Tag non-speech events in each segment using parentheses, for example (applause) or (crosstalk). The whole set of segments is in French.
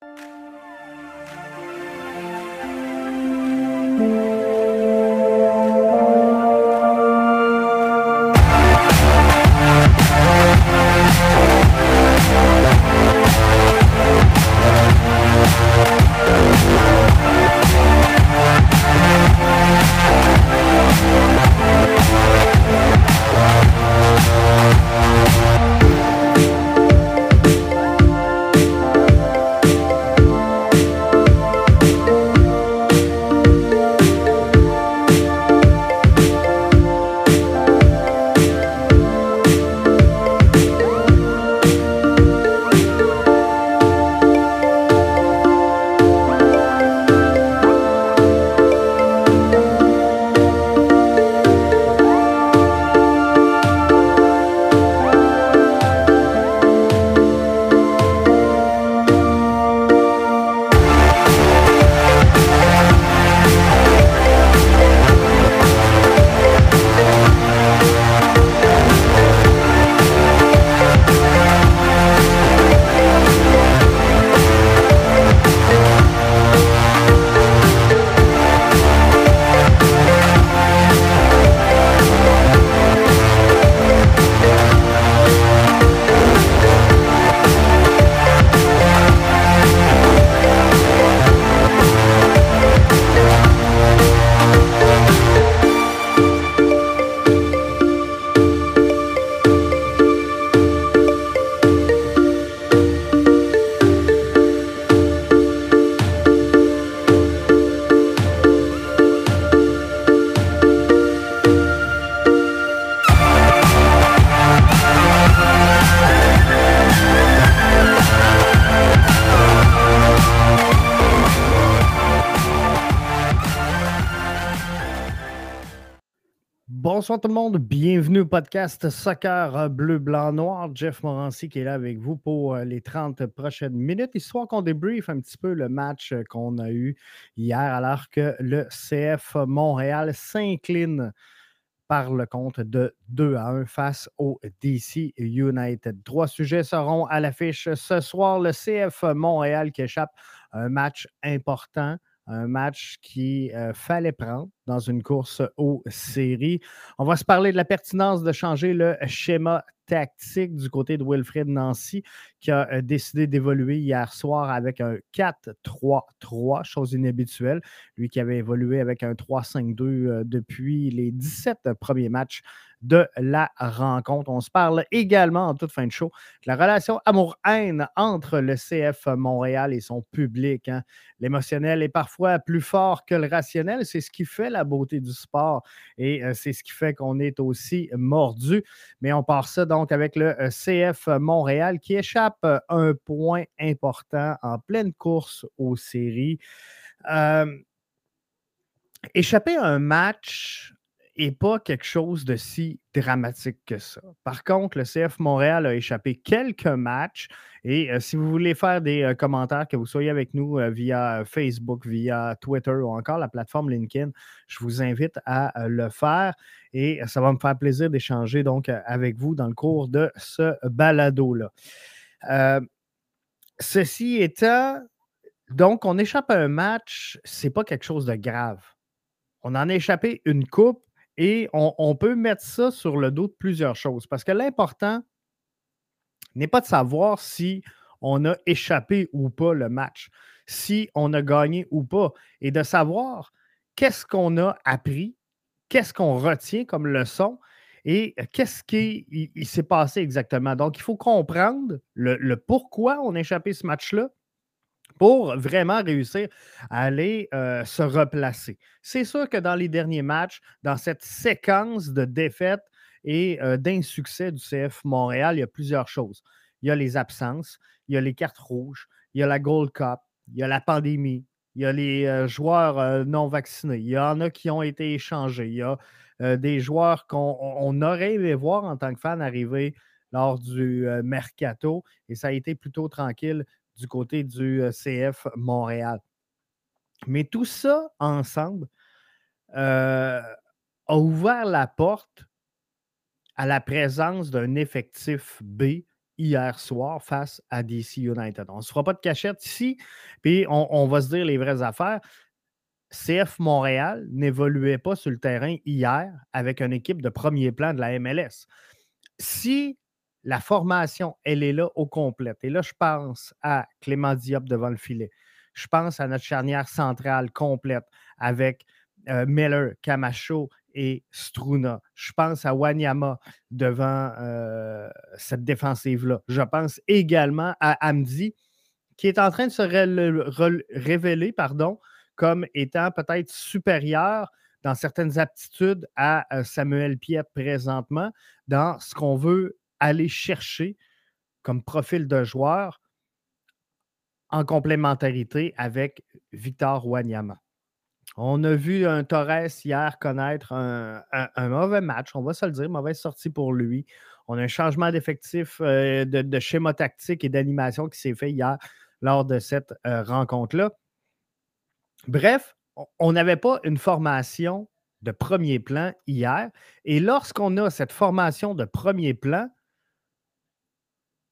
you Bonsoir tout le monde, bienvenue au podcast Soccer Bleu, Blanc, Noir. Jeff Morancy qui est là avec vous pour euh, les 30 prochaines minutes, histoire qu'on débriefe un petit peu le match euh, qu'on a eu hier alors que le CF Montréal s'incline par le compte de 2 à 1 face au DC United. Trois sujets seront à l'affiche ce soir. Le CF Montréal qui échappe à un match important un match qu'il euh, fallait prendre dans une course aux séries. On va se parler de la pertinence de changer le schéma tactique du côté de Wilfred Nancy, qui a euh, décidé d'évoluer hier soir avec un 4-3-3, chose inhabituelle. Lui qui avait évolué avec un 3-5-2 euh, depuis les 17 premiers matchs de la rencontre. On se parle également en toute fin de show de la relation amour-haine entre le CF Montréal et son public. Hein. L'émotionnel est parfois plus fort que le rationnel. C'est ce qui fait la beauté du sport et euh, c'est ce qui fait qu'on est aussi mordu. Mais on part ça donc avec le euh, CF Montréal qui échappe euh, un point important en pleine course aux séries. échapper à un match et pas quelque chose de si dramatique que ça. Par contre, le CF Montréal a échappé quelques matchs. Et euh, si vous voulez faire des euh, commentaires, que vous soyez avec nous euh, via Facebook, via Twitter ou encore la plateforme LinkedIn, je vous invite à le faire. Et ça va me faire plaisir d'échanger donc avec vous dans le cours de ce balado-là. ceci étant, donc, on échappe à un match, c'est pas quelque chose de grave. On en a échappé une coupe et on, peut mettre ça sur le dos de plusieurs choses. Parce que l'important n'est pas de savoir si on a échappé ou pas le match, si on a gagné ou pas, et de savoir qu'est-ce qu'on a appris, qu'est-ce qu'on retient comme leçon et qu'est-ce qui s'est passé exactement. Donc, il faut comprendre le, pourquoi on a échappé ce match-là pour vraiment réussir à aller euh, se replacer. C'est sûr que dans les derniers matchs, dans cette séquence de défaites et euh, d'insuccès du CF Montréal, il y a plusieurs choses. Il y a les absences, il y a les cartes rouges, il y a la Gold Cup, il y a la pandémie, il y a les euh, joueurs non vaccinés, il y en a qui ont été échangés, il y a des joueurs qu'on aurait aimé voir en tant que fan arriver lors du mercato et ça a été plutôt tranquille du côté du euh, CF Montréal. Mais tout ça ensemble euh, a ouvert la porte à la présence d'un effectif B hier soir face à DC United. On ne se fera pas de cachette ici, puis on, va se dire les vraies affaires. CF Montréal n'évoluait pas sur le terrain hier avec une équipe de premier plan de la MLS. Si la formation, elle est là au complète, et là, je pense à Clément Diop devant le filet, je pense à notre charnière centrale complète avec euh, Miller, Camacho et Struna. Je pense à Wanyama devant euh, cette défensive-là. Je pense également à Amdi, qui est en train de se révéler pardon, comme étant peut-être supérieur dans certaines aptitudes à euh, Samuel Piet présentement, dans ce qu'on veut aller chercher comme profil de joueur en complémentarité avec Victor Wanyama. On a vu un Torres hier connaître un, mauvais match, on va se le dire, mauvaise sortie pour lui. On a un changement d'effectif, euh, de, schéma tactique et d'animation qui s'est fait hier lors de cette euh, rencontre-là. Bref, on n'avait pas une formation de premier plan hier. Et lorsqu'on a cette formation de premier plan,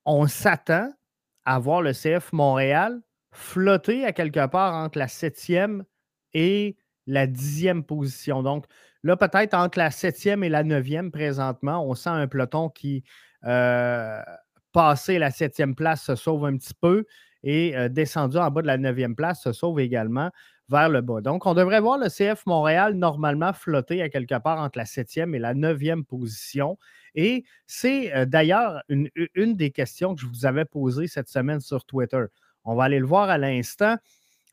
on s'attend à voir le CF Montréal flotter à quelque part entre la septième et la dixième position. Donc là, peut-être entre la septième et la neuvième présentement, on sent un peloton qui, euh, passé la septième place, se sauve un petit peu et euh, descendu en bas de la neuvième place, se sauve également vers le bas. Donc, on devrait voir le CF Montréal normalement flotter à quelque part entre la septième et la neuvième position. Et c'est euh, d'ailleurs une, des questions que je vous avais posées cette semaine sur Twitter. On va aller le voir à l'instant.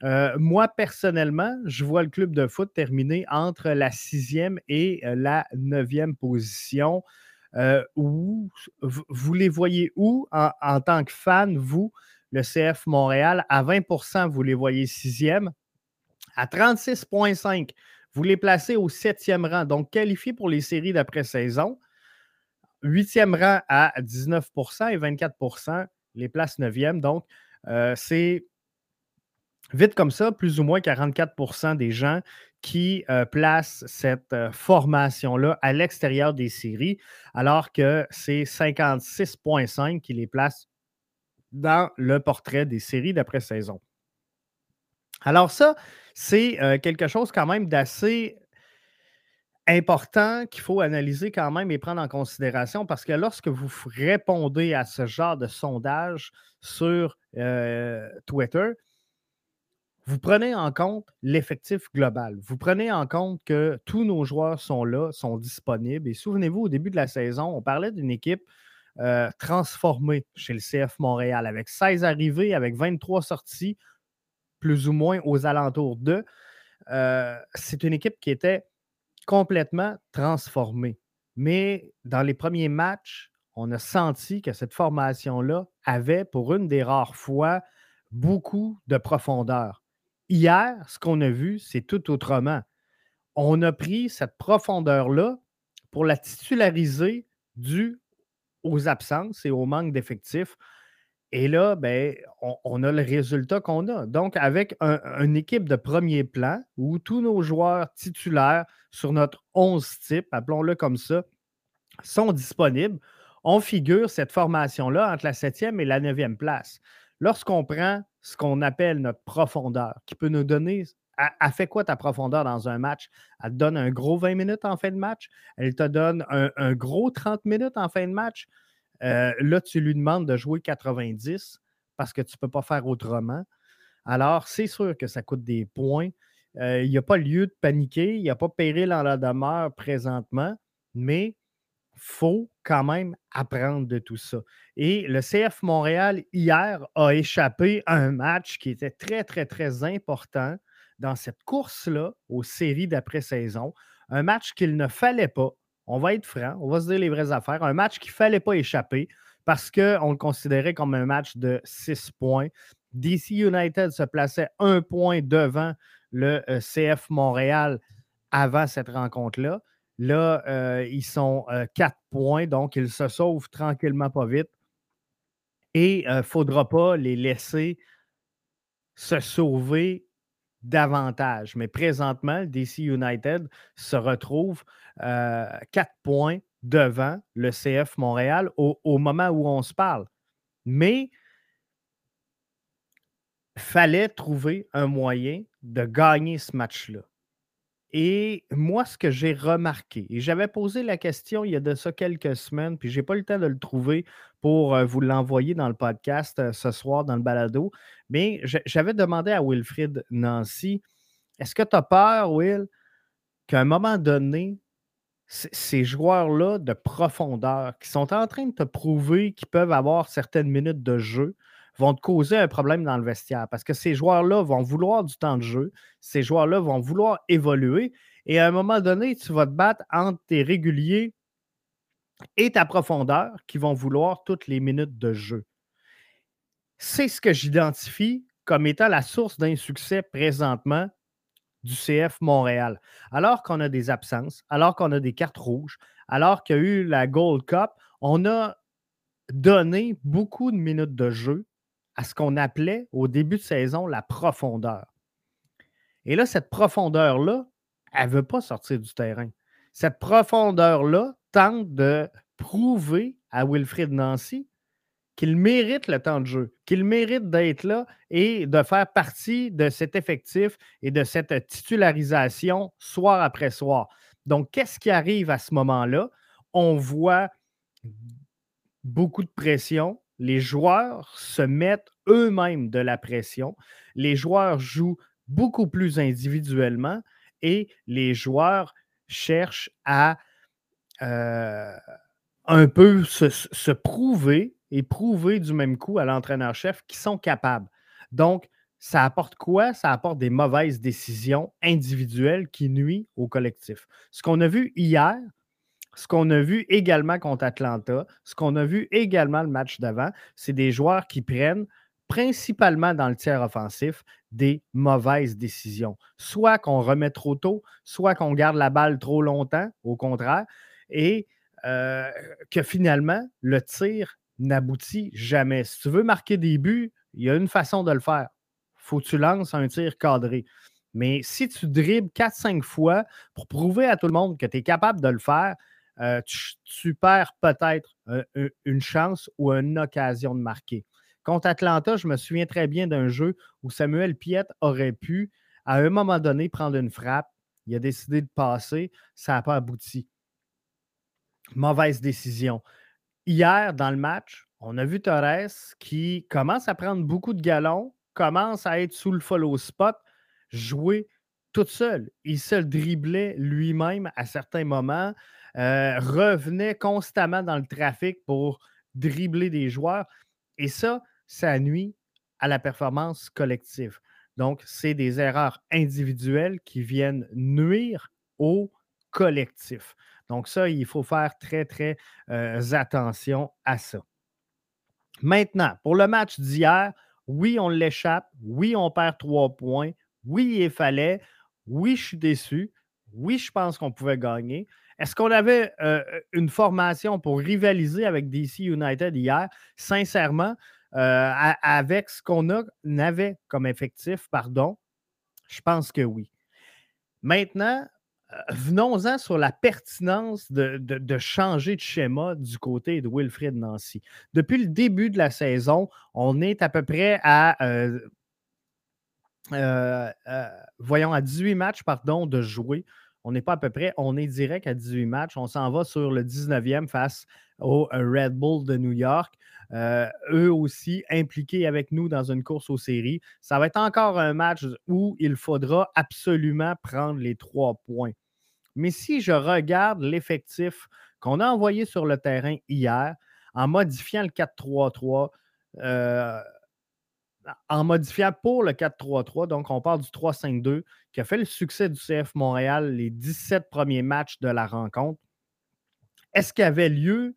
Euh, moi, personnellement, je vois le club de foot terminer entre la sixième et euh, la neuvième position. où, vous les voyez où? En, en, tant que fan, vous, le CF Montréal? À 20% vous les voyez sixième. À 36,5, vous les placez au septième rang, donc qualifié pour les séries d'après-saison. Huitième rang à 19% et 24% les places neuvième. Donc, euh, c'est vite comme ça, plus ou moins 44% des gens qui euh, placent cette euh, formation-là à l'extérieur des séries, alors que c'est 56,5 qui les placent dans le portrait des séries d'après-saison. Alors ça, c'est quelque chose quand même d'assez important qu'il faut analyser quand même et prendre en considération parce que lorsque vous répondez à ce genre de sondage sur Twitter, vous prenez en compte l'effectif global. Vous prenez en compte que tous nos joueurs sont là, sont disponibles. Et souvenez-vous, au début de la saison, on parlait d'une équipe transformée chez le CF Montréal avec 16 arrivées, avec 23 sorties, plus ou moins aux alentours d'eux. c'est une équipe qui était complètement transformée. Mais dans les premiers matchs, on a senti que cette formation-là avait, pour une des rares fois, beaucoup de profondeur. Hier, ce qu'on a vu, c'est tout autrement. On a pris cette profondeur-là pour la titulariser due aux absences et au manque d'effectifs. Et là, ben, on, a le résultat qu'on a. Donc, avec une équipe de premier plan où tous nos joueurs titulaires sur notre 11 type, appelons-le comme ça, sont disponibles, on figure cette formation-là entre la 7e et la 9e place. Lorsqu'on prend ce qu'on appelle notre profondeur, qui peut nous donner elle, fait quoi ta profondeur dans un match? Elle te donne un gros 20 minutes en fin de match? Elle te donne un gros 30 minutes en fin de match? Euh, là, tu lui demandes de jouer 90 parce que tu ne peux pas faire autrement. Alors, c'est sûr que ça coûte des points. Euh, il n'y a pas lieu de paniquer, il n'y a pas péril en la demeure présentement, mais il faut quand même apprendre de tout ça. Et le CF Montréal, hier, a échappé à un match qui était très, très, très important dans cette course-là aux séries d'après-saison. Un match qu'il ne fallait pas on va être franc, on va se dire les vraies affaires. Un match qu'il ne fallait pas échapper parce qu'on le considérait comme un match de 6 points. DC United se plaçait un point devant le euh, CF Montréal avant cette rencontre-là. Là, euh, ils sont 4 euh, points, donc ils se sauvent tranquillement pas vite. Et il ne faudra pas les laisser se sauver davantage. Mais présentement, DC United se retrouve euh, quatre points devant le CF Montréal au, moment où on se parle. Mais fallait trouver un moyen de gagner ce match-là. Et moi, ce que j'ai remarqué, et j'avais posé la question il y a de ça quelques semaines, puis je n'ai pas le temps de le trouver pour euh, vous l'envoyer dans le podcast euh, ce soir, dans le balado, mais j'avais demandé à Wilfrid Nancy, est-ce que tu as peur, Will, qu'à un moment donné, ces joueurs-là de profondeur qui sont en train de te prouver qu'ils peuvent avoir certaines minutes de jeu, vont te causer un problème dans le vestiaire parce que ces joueurs-là vont vouloir du temps de jeu, ces joueurs-là vont vouloir évoluer et à un moment donné, tu vas te battre entre tes réguliers et ta profondeur qui vont vouloir toutes les minutes de jeu. C'est ce que j'identifie comme étant la source d'insuccès présentement du CF Montréal. Alors qu'on a des absences, alors qu'on a des cartes rouges, alors qu'il y a eu la Gold Cup, on a donné beaucoup de minutes de jeu à ce qu'on appelait au début de saison la profondeur. Et là, cette profondeur-là, elle ne veut pas sortir du terrain. Cette profondeur-là tente de prouver à Wilfrid Nancy qu'il mérite le temps de jeu, qu'il mérite d'être là et de faire partie de cet effectif et de cette titularisation soir après soir. Donc, qu'est-ce qui arrive à ce moment-là? On voit beaucoup de pression, les joueurs se mettent eux-mêmes de la pression. Les joueurs jouent beaucoup plus individuellement et les joueurs cherchent à euh, un peu se, prouver et prouver du même coup à l'entraîneur-chef qu'ils sont capables. Donc, ça apporte quoi? Ça apporte des mauvaises décisions individuelles qui nuisent au collectif. Ce qu'on a vu hier, ce qu'on a vu également contre Atlanta, ce qu'on a vu également le match d'avant, c'est des joueurs qui prennent principalement dans le tiers offensif des mauvaises décisions. Soit qu'on remet trop tôt, soit qu'on garde la balle trop longtemps, au contraire, et euh, que finalement, le tir n'aboutit jamais. Si tu veux marquer des buts, il y a une façon de le faire. Faut que tu lances un tir cadré. Mais si tu dribbles 4-5 fois pour prouver à tout le monde que tu es capable de le faire, euh, tu, perds peut-être une chance ou une occasion de marquer. Contre Atlanta, je me souviens très bien d'un jeu où Samuel Piette aurait pu, à un moment donné, prendre une frappe. Il a décidé de passer. Ça n'a pas abouti. Mauvaise décision. Hier, dans le match, on a vu Torres qui commence à prendre beaucoup de galons, commence à être sous le follow spot, jouer toute seule. Il se driblait lui-même à certains moments. Euh, revenait constamment dans le trafic pour dribbler des joueurs. Et ça, ça nuit à la performance collective. Donc, c'est des erreurs individuelles qui viennent nuire au collectif. Donc, ça, il faut faire très, très euh, attention à ça. Maintenant, pour le match d'hier, oui, on l'échappe. Oui, on perd trois points. Oui, il fallait. Oui, je suis déçu. Oui, je pense qu'on pouvait gagner. Est-ce qu'on avait euh, une formation pour rivaliser avec DC United hier? Sincèrement, euh, avec ce qu'on avait comme effectif, pardon, je pense que oui. Maintenant, euh, venons-en sur la pertinence de, changer de schéma du côté de Wilfred Nancy. Depuis le début de la saison, on est à peu près à, voyons, à 18 matchs pardon, de jouer. On n'est pas à peu près, on est direct à 18 matchs. On s'en va sur le 19e face au euh, Red Bull de New York. Euh, eux aussi impliqués avec nous dans une course aux séries. Ça va être encore un match où il faudra absolument prendre les trois points. Mais si je regarde l'effectif qu'on a envoyé sur le terrain hier, en modifiant le 4-3-3, en modifiant pour le 4-3-3, donc on parle du 3-5-2, qui a fait le succès du CF Montréal les 17 premiers matchs de la rencontre. Est-ce qu'il y avait lieu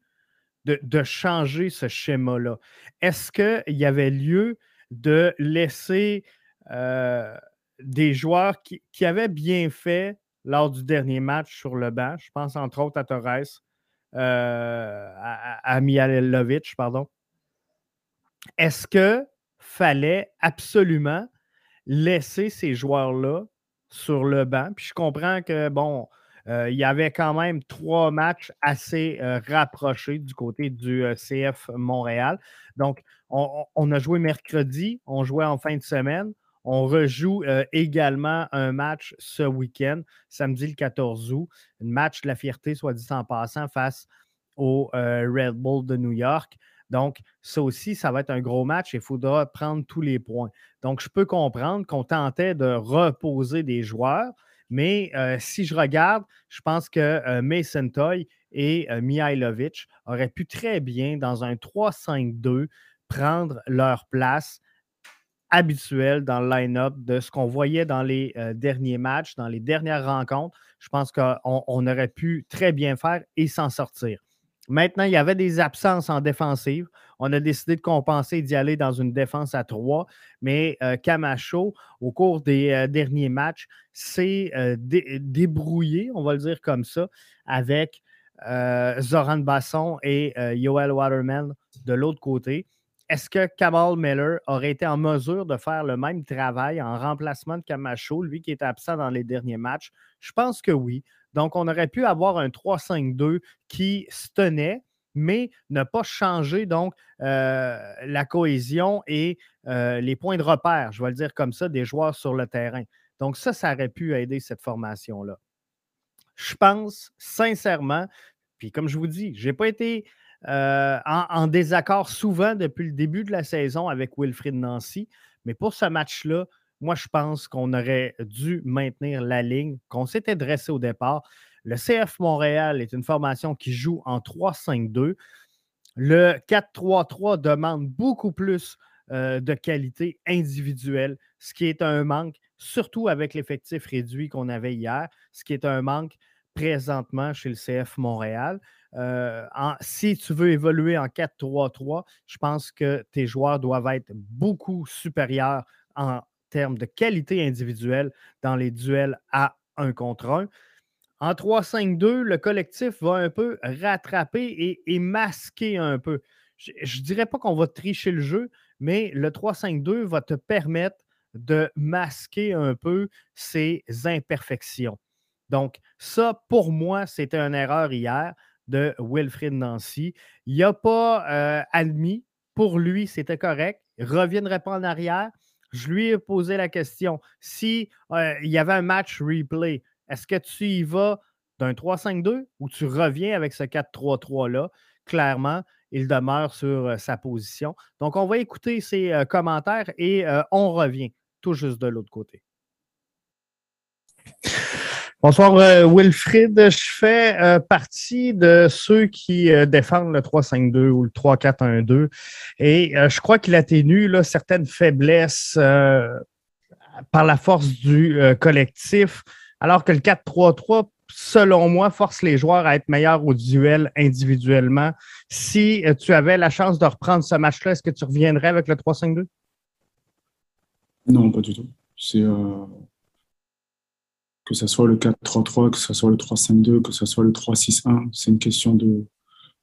de, changer ce schéma-là? Est-ce qu'il y avait lieu de laisser euh, des joueurs qui, avaient bien fait lors du dernier match sur le banc? Je pense entre autres à Torres, euh, à, à pardon. Est-ce que fallait absolument laisser ces joueurs-là sur le banc. Puis je comprends que, bon, il y avait quand même trois matchs assez rapprochés du côté du CF Montréal. Donc, on, a joué mercredi, on jouait en fin de semaine. On rejoue également un match ce week-end, samedi le 14 août, un match de la fierté, soit dit en passant, face au Red Bull de New York. Donc, ça aussi, ça va être un gros match et il faudra prendre tous les points. Donc, je peux comprendre qu'on tentait de reposer des joueurs, mais si je regarde, je pense que Mason Toy et Mihailovic auraient pu très bien, dans un 3-5-2, prendre leur place habituelle dans le line-up de ce qu'on voyait dans les derniers matchs, dans les dernières rencontres. Je pense qu'on aurait pu très bien faire et s'en sortir. Maintenant, il y avait des absences en défensive. On a décidé de compenser et d'y aller dans une défense à trois. Mais euh, Camacho, au cours des euh, derniers matchs, s'est euh, débrouillé, on va le dire comme ça, avec Zoran Basson et Yoel Waterman de l'autre côté. Est-ce que Kamal Miller aurait été en mesure de faire le même travail en remplacement de Camacho, lui qui est absent dans les derniers matchs? Je pense que oui. Donc, on aurait pu avoir un 3-5-2 qui se tenait, mais ne pas changer donc euh, la cohésion et euh, les points de repère, je vais le dire comme ça, des joueurs sur le terrain. Donc, ça, ça aurait pu aider cette formation-là. Je pense sincèrement, puis comme je vous dis, je n'ai pas été euh, en, en, désaccord souvent depuis le début de la saison avec Wilfrid Nancy, mais pour ce match-là, moi, je pense qu'on aurait dû maintenir la ligne qu'on s'était dressé au départ. Le CF Montréal est une formation qui joue en 3-5-2. Le 4-3-3 demande beaucoup plus euh, de qualité individuelle, ce qui est un manque, surtout avec l'effectif réduit qu'on avait hier, ce qui est un manque présentement chez le CF Montréal. Euh, si tu veux évoluer en 4-3-3, je pense que tes joueurs doivent être beaucoup supérieurs en termes de qualité individuelle dans les duels à un contre un. En 3-5-2, le collectif va un peu rattraper et, masquer un peu. Je ne dirais pas qu'on va tricher le jeu, mais le 3-5-2 va te permettre de masquer un peu ses imperfections. Donc, ça, pour moi, c'était une erreur hier de Wilfrid Nancy. Il n'a pas euh, admis. Pour lui, c'était correct. Il ne reviendrait pas en arrière. Je lui ai posé la question si euh, il y avait un match replay, est-ce que tu y vas d'un 3-5-2 ou tu reviens avec ce 4-3-3-là? Clairement, il demeure sur euh, sa position. Donc, on va écouter ses euh, commentaires et on revient tout juste de l'autre côté. Bonsoir euh, Wilfrid. Je fais euh, partie de ceux qui euh, défendent le 3-5-2 ou le 3-4-1-2 et je crois qu'il atténue là, certaines faiblesses par la force du collectif, alors que le 4-3-3, selon moi, force les joueurs à être meilleurs au duel individuellement. Si tu avais la chance de reprendre ce match-là, est-ce que tu reviendrais avec le 3-5-2? Non, pas du tout. C'est que ce soit le 4-3-3, que ce soit le 3-5-2, que ce soit le 3-6-1, c'est une question de,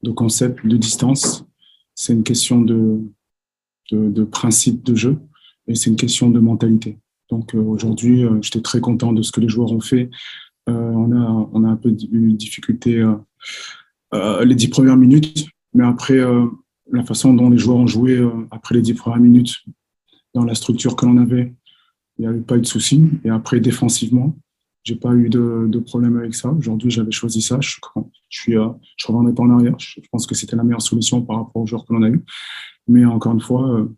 de, concept, de distance, c'est une question de, de, principe de jeu et c'est une question de mentalité. Donc euh, aujourd'hui, euh, j'étais très content de ce que les joueurs ont fait. Euh, on, a, on a un peu eu une difficulté les dix premières minutes, mais après, la façon dont les joueurs ont joué après les dix premières minutes, dans la structure que l'on avait, il n'y avait pas eu de soucis. Et après, défensivement, j'ai pas eu de, problème avec ça. Aujourd'hui, j'avais choisi ça. Je, je suis, euh, je reviendrai pas en arrière. Je, pense que c'était la meilleure solution par rapport aux joueurs que l'on a eu. Mais encore une fois, euh,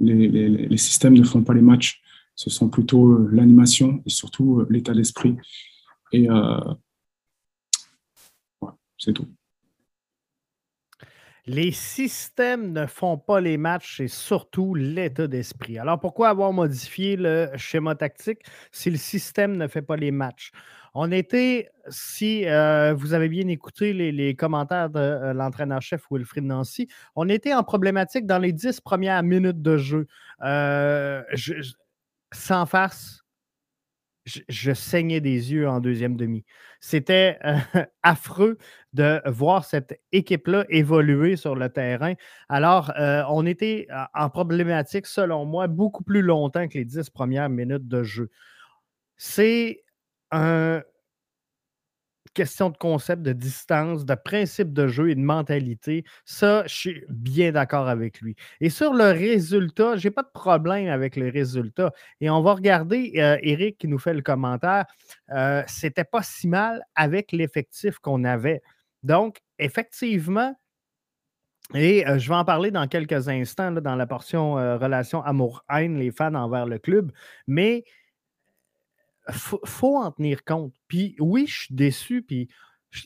les, systèmes ne font pas les matchs. Ce sont plutôt euh, l'animation et surtout l'état d'esprit. Et ouais, c'est tout. Les systèmes ne font pas les matchs, c'est surtout l'état d'esprit. Alors pourquoi avoir modifié le schéma tactique si le système ne fait pas les matchs? On était, si euh, vous avez bien écouté les, commentaires de euh, l'entraîneur-chef Wilfried Nancy, on était en problématique dans les dix premières minutes de jeu. Euh, sans farce, je, saignais des yeux en deuxième demi. C'était euh, (laughs) affreux de voir cette équipe-là évoluer sur le terrain. Alors, euh, on était en problématique, selon moi, beaucoup plus longtemps que les dix premières minutes de jeu. C'est un question de concept, de distance, de principe de jeu et de mentalité. Ça, je suis bien d'accord avec lui. Et sur le résultat, je n'ai pas de problème avec le résultat. Et on va regarder euh, Eric qui nous fait le commentaire. Euh, C'était pas si mal avec l'effectif qu'on avait. Donc, effectivement, et euh, je vais en parler dans quelques instants dans la portion euh, relation amour-haine, les fans envers le club. Mais il faut, en tenir compte. Puis oui, je suis déçu. Puis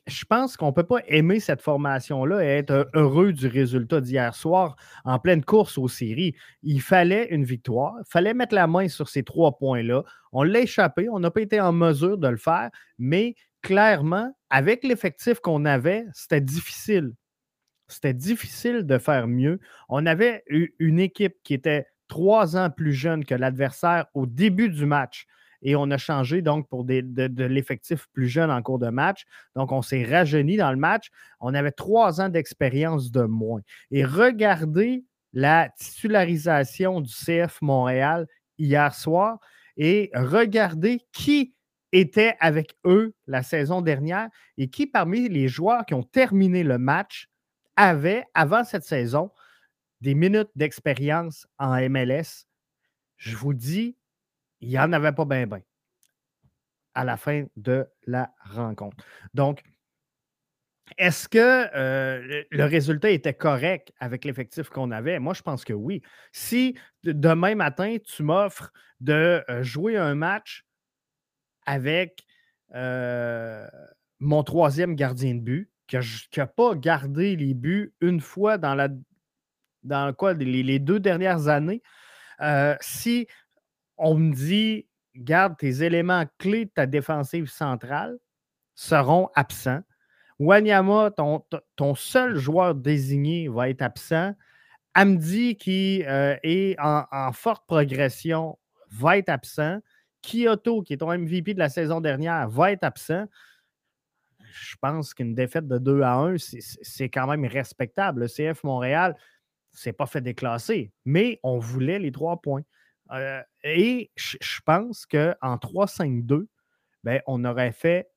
je pense qu'on ne peut pas aimer cette formation-là et être heureux du résultat d'hier soir en pleine course aux séries. Il fallait une victoire. Il fallait mettre la main sur ces trois points-là. On l'a échappé. On n'a pas été en mesure de le faire. Mais clairement, avec l'effectif qu'on avait, c'était difficile. C'était difficile de faire mieux. On avait une équipe qui était trois ans plus jeune que l'adversaire au début du match. Et on a changé donc pour de, l'effectif plus jeune en cours de match. Donc, on s'est rajeuni dans le match. On avait trois ans d'expérience de moins. Et regardez la titularisation du CF Montréal hier soir et regardez qui était avec eux la saison dernière et qui parmi les joueurs qui ont terminé le match avait, avant cette saison, des minutes d'expérience en MLS. Je vous dis, il n'y en avait pas bien, bien à la fin de la rencontre. Donc, est-ce que euh, le résultat était correct avec l'effectif qu'on avait? Moi, je pense que oui. Si demain matin, tu m'offres de euh, jouer un match avec euh, mon troisième gardien de but, qui n'a pas gardé les buts une fois dans, la, dans quoi, les, deux dernières années, si on me dit, garde tes éléments clés de ta défensive centrale seront absents. Wanyama, ton, seul joueur désigné va être absent. Amdi, qui euh, est en, forte progression, va être absent. Kyoto, qui est ton MVP de la saison dernière, va être absent je pense qu'une défaite de 2 à 1, c'est quand même respectable. Le CF Montréal s'est pas fait déclasser, mais on voulait les trois points. Euh, et je pense qu'en 3-5-2, ben, on aurait fait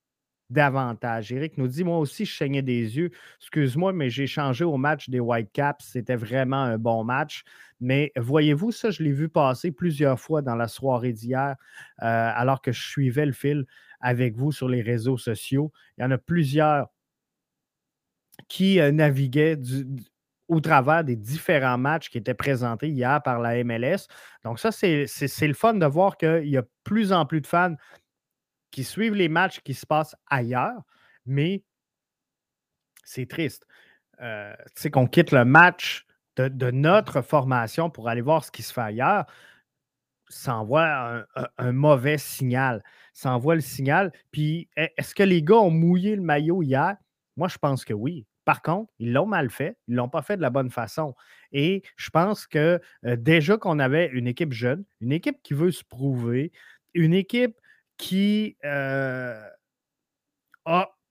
davantage. Eric nous dit Moi aussi, je saignais des yeux. Excuse-moi, mais j'ai changé au match des Whitecaps. C'était vraiment un bon match. Mais voyez-vous, ça, je l'ai vu passer plusieurs fois dans la soirée d'hier, euh, alors que je suivais le fil avec vous sur les réseaux sociaux. Il y en a plusieurs qui euh, naviguaient au travers des différents matchs qui étaient présentés hier par la MLS. Donc ça, c'est le fun de voir qu'il y a plus en plus de fans qui suivent les matchs qui se passent ailleurs, mais c'est triste. Euh, tu sais, qu'on quitte le match de, notre formation pour aller voir ce qui se fait ailleurs, ça envoie un mauvais signal ça envoie le signal. Puis, est-ce que les gars ont mouillé le maillot hier? Moi, je pense que oui. Par contre, ils l'ont mal fait. Ils ne l'ont pas fait de la bonne façon. Et je pense que déjà qu'on avait une équipe jeune, une équipe qui veut se prouver, une équipe qui a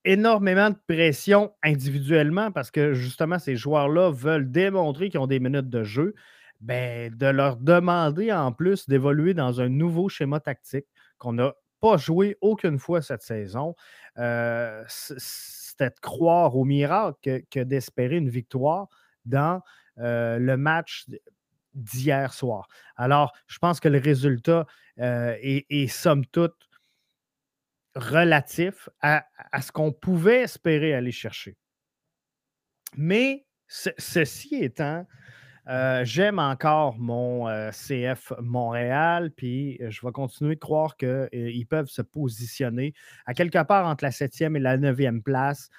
énormément de pression individuellement parce que justement, ces joueurs-là veulent démontrer qu'ils ont des minutes de jeu. Ben, de leur demander en plus d'évoluer dans un nouveau schéma tactique qu'on a pas joué aucune fois cette saison. Croire au miracle que, d'espérer une victoire dans euh, le match d'hier soir. Alors, je pense que le résultat euh, est, somme toute relatif à, ce qu'on pouvait espérer aller chercher. Mais ceci étant, euh, j'aime encore mon euh, CF Montréal, puis euh, je vais continuer de croire qu'ils peuvent se positionner à quelque part entre la septième et la neuvième place.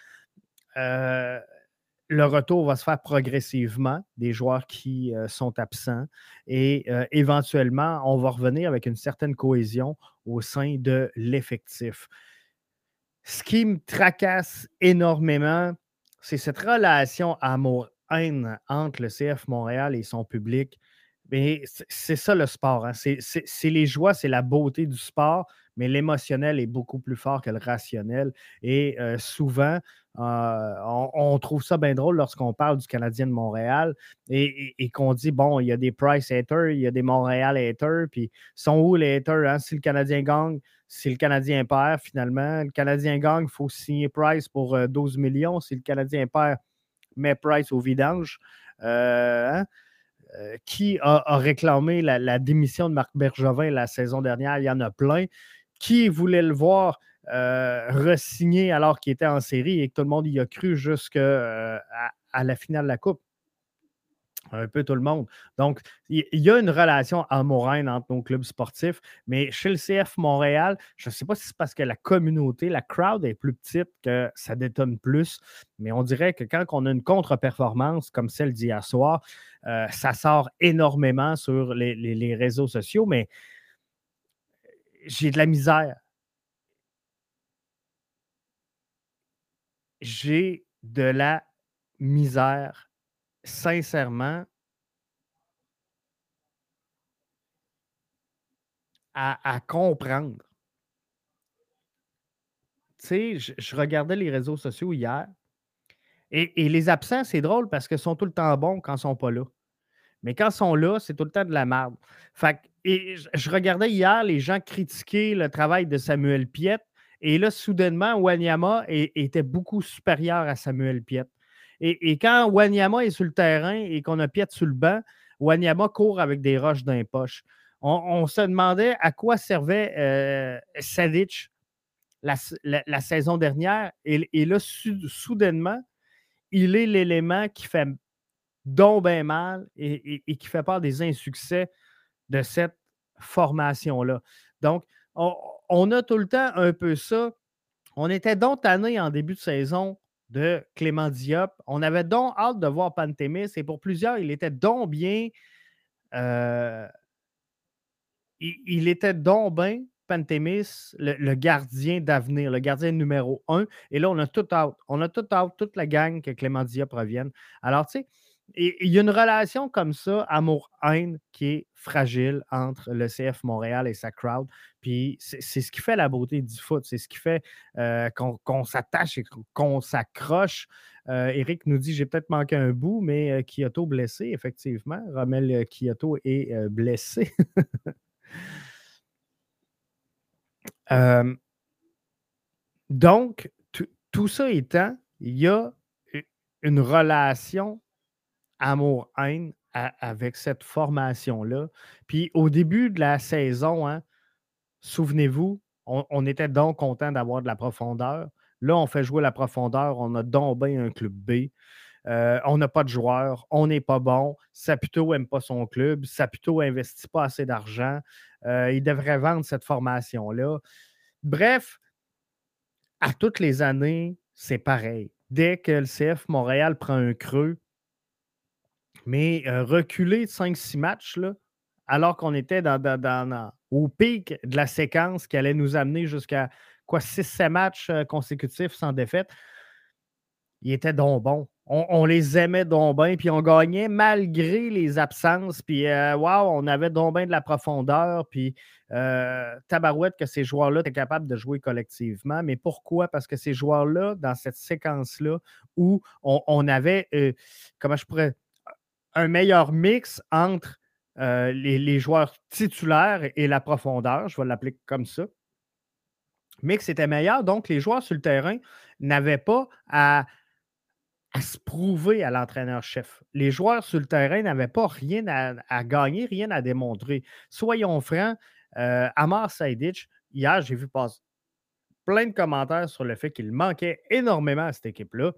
le retour va se faire progressivement des joueurs qui sont absents et éventuellement, on va revenir avec une certaine cohésion au sein de l'effectif. Ce qui me tracasse énormément, c'est cette relation amour entre le CF Montréal et son public. Mais c'est ça le sport. Hein. C'est les joies, c'est la beauté du sport, mais l'émotionnel est beaucoup plus fort que le rationnel. Et euh, souvent, euh, on, on trouve ça bien drôle lorsqu'on parle du Canadien de Montréal et, qu'on dit, bon, il y a des Price haters, il y a des Montréal haters, puis sont où les haters? Hein? Si le Canadien gagne, si le Canadien perd, finalement, le Canadien gagne, il faut signer Price pour 12 euh, millions. Si le Canadien perd, met Price au vidange. Euh, hein? Euh, qui a, réclamé la, démission de Marc Bergevin la saison dernière? Il y en a plein. Qui voulait le voir euh, re-signé alors qu'il était en série et que tout le monde y a cru jusqu'à euh, la finale de la Coupe? Un peu tout le monde. Donc, il y, a une relation amoureuse entre nos clubs sportifs, mais chez le CF Montréal, je ne sais pas si c'est parce que la communauté, la crowd est plus petite que ça détonne plus, mais on dirait que quand on a une contre-performance comme celle d'hier soir, euh, ça sort énormément sur les réseaux sociaux, mais j'ai de la misère j'ai de la misère, sincèrement, à, comprendre. Tu sais, je, regardais les réseaux sociaux hier et, les absents, c'est drôle parce qu'ils sont tout le temps bons quand ils ne sont pas là. Mais quand ils sont là, c'est tout le temps de la merde. Fait et je regardais hier les gens critiquer le travail de Samuel Piette et là, soudainement, Wanyama était beaucoup supérieur à Samuel Piet. Et, quand Wanyama est sur le terrain et qu'on a Piet sur le banc, Wanyama court avec des roches dans les poches. On, se demandait à quoi servait euh, Sadic la, saison dernière. Et, là, soudainement, il est l'élément qui fait donc bien mal et, et, qui fait part des insuccès de cette formation-là. Donc, on, a tout le temps un peu ça. On était donc tanné en début de saison de Clément Diop. On avait donc hâte de voir Pantémis et pour plusieurs, il était donc bien. Euh, il, était donc bien, Pantémis, le, gardien d'avenir, le gardien numéro un. Et là, on a tout hâte. On a tout hâte, toute la gang que Clément Diop revienne. Alors, tu sais, il y a une relation comme ça, amour-haine, qui est fragile entre le CF Montréal et sa crowd. Puis c'est ce qui fait la beauté du foot. C'est ce qui fait euh, qu'on s'attache et qu'on s'accroche. Eric euh, nous dit j'ai peut-être manqué un bout, mais euh, Kyoto blessé, effectivement. Romel Kyoto est blessé. (laughs) donc, tout ça étant, il y a une relation amour-haine avec cette formation-là. Puis au début de la saison, hein, souvenez-vous, on, était donc content d'avoir de la profondeur. Là, on fait jouer la profondeur, on a bien un club B. Euh, on n'a pas de joueurs, on n'est pas bon. Saputo n'aime pas son club. Saputo n'investit pas assez d'argent. Euh, il devrait vendre cette formation-là. Bref, à toutes les années, c'est pareil. Dès que le CF Montréal prend un creux, mais reculer de 5-6 matchs, là, alors qu'on était dans, au pic de la séquence qui allait nous amener jusqu'à quoi 6-7 matchs consécutifs sans défaite, il était donc bon. On, les aimait donc bien, puis on gagnait malgré les absences. Puis, waouh, on avait donc bien de la profondeur. Puis, tabarouette que ces joueurs-là étaient capables de jouer collectivement. Mais pourquoi? Parce que ces joueurs-là, dans cette séquence-là, où on, on avait, comment je pourrais un meilleur mix entre euh, les, joueurs titulaires et la profondeur, je vais l'appeler comme ça. Mix était meilleur, donc les joueurs sur le terrain n'avaient pas à, se prouver à l'entraîneur-chef. Les joueurs sur le terrain n'avaient pas rien à, gagner, rien à démontrer. Soyons francs, euh, Amar Saidic, hier, j'ai vu passer plein de commentaires sur le fait qu'il manquait énormément à cette équipe-là.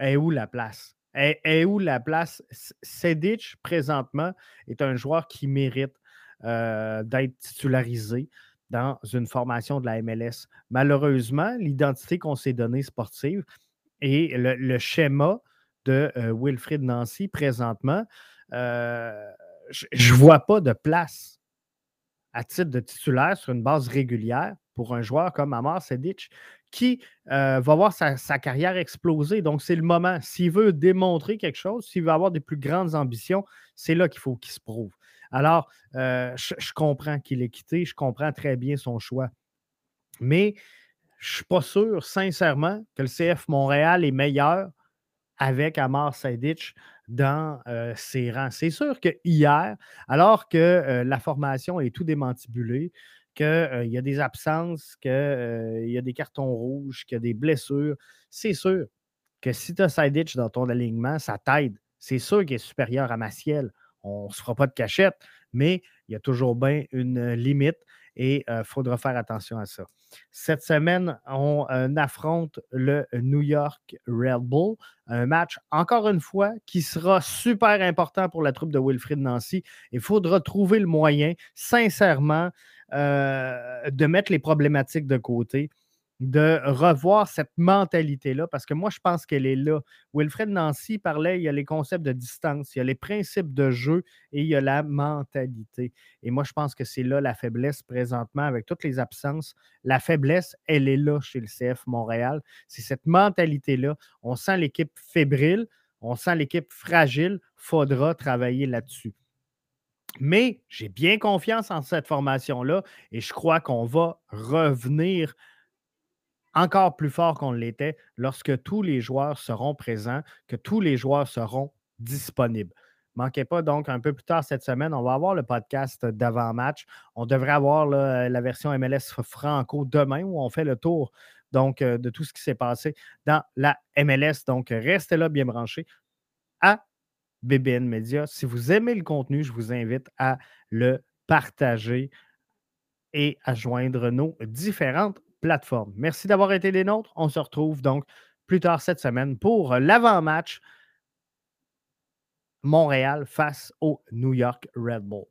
Et où la place? Et, où la place? Sedic, présentement, est un joueur qui mérite euh, d'être titularisé dans une formation de la MLS. Malheureusement, l'identité qu'on s'est donnée sportive et le, schéma de euh, Wilfrid Nancy présentement, euh, je ne vois pas de place à titre de titulaire sur une base régulière pour un joueur comme Amar Sedic qui euh, va voir sa, carrière exploser. Donc, c'est le moment. S'il veut démontrer quelque chose, s'il veut avoir des plus grandes ambitions, c'est là qu'il faut qu'il se prouve. Alors, euh, je, comprends qu'il ait quitté, je comprends très bien son choix. Mais je ne suis pas sûr, sincèrement, que le CF Montréal est meilleur avec Amar Saidic dans ses rangs. C'est sûr que hier, alors que la formation est tout démantibulée, qu'il y a des absences, qu'il y a des cartons rouges, qu'il y a des blessures, c'est sûr que si tu as Saidic dans ton alignement, ça t'aide. C'est sûr qu'il est supérieur à Maciel. On ne se fera pas de cachette, mais il y a toujours bien une limite et il faudra faire attention à ça. Cette semaine, on affronte le New York Red Bull, un match, encore une fois, qui sera super important pour la troupe de Wilfrid Nancy. Il faudra trouver le moyen, sincèrement, de mettre les problématiques de côté de revoir cette mentalité-là, parce que moi, je pense qu'elle est là. Wilfred Nancy parlait, il y a les concepts de distance, il y a les principes de jeu et il y a la mentalité. Et moi, je pense que c'est là la faiblesse présentement, avec toutes les absences. La faiblesse, elle est là chez le CF Montréal. C'est cette mentalité-là. On sent l'équipe fébrile, on sent l'équipe fragile. faudra travailler là-dessus. Mais j'ai bien confiance en cette formation-là et je crois qu'on va revenir encore plus fort qu'on l'était lorsque tous les joueurs seront présents, que tous les joueurs seront disponibles. Manquez pas donc un peu plus tard cette semaine, on va avoir le podcast d'avant-match. On devrait avoir la version MLS Franco demain où on fait le tour donc, euh, de tout ce qui s'est passé dans la MLS. Donc, restez là bien branchés à BBN Media. Si vous aimez le contenu, je vous invite à le partager et à joindre nos différentes Merci d'avoir été des nôtres. On se retrouve donc plus tard cette semaine pour l'avant-match Montréal face au New York Red Bull.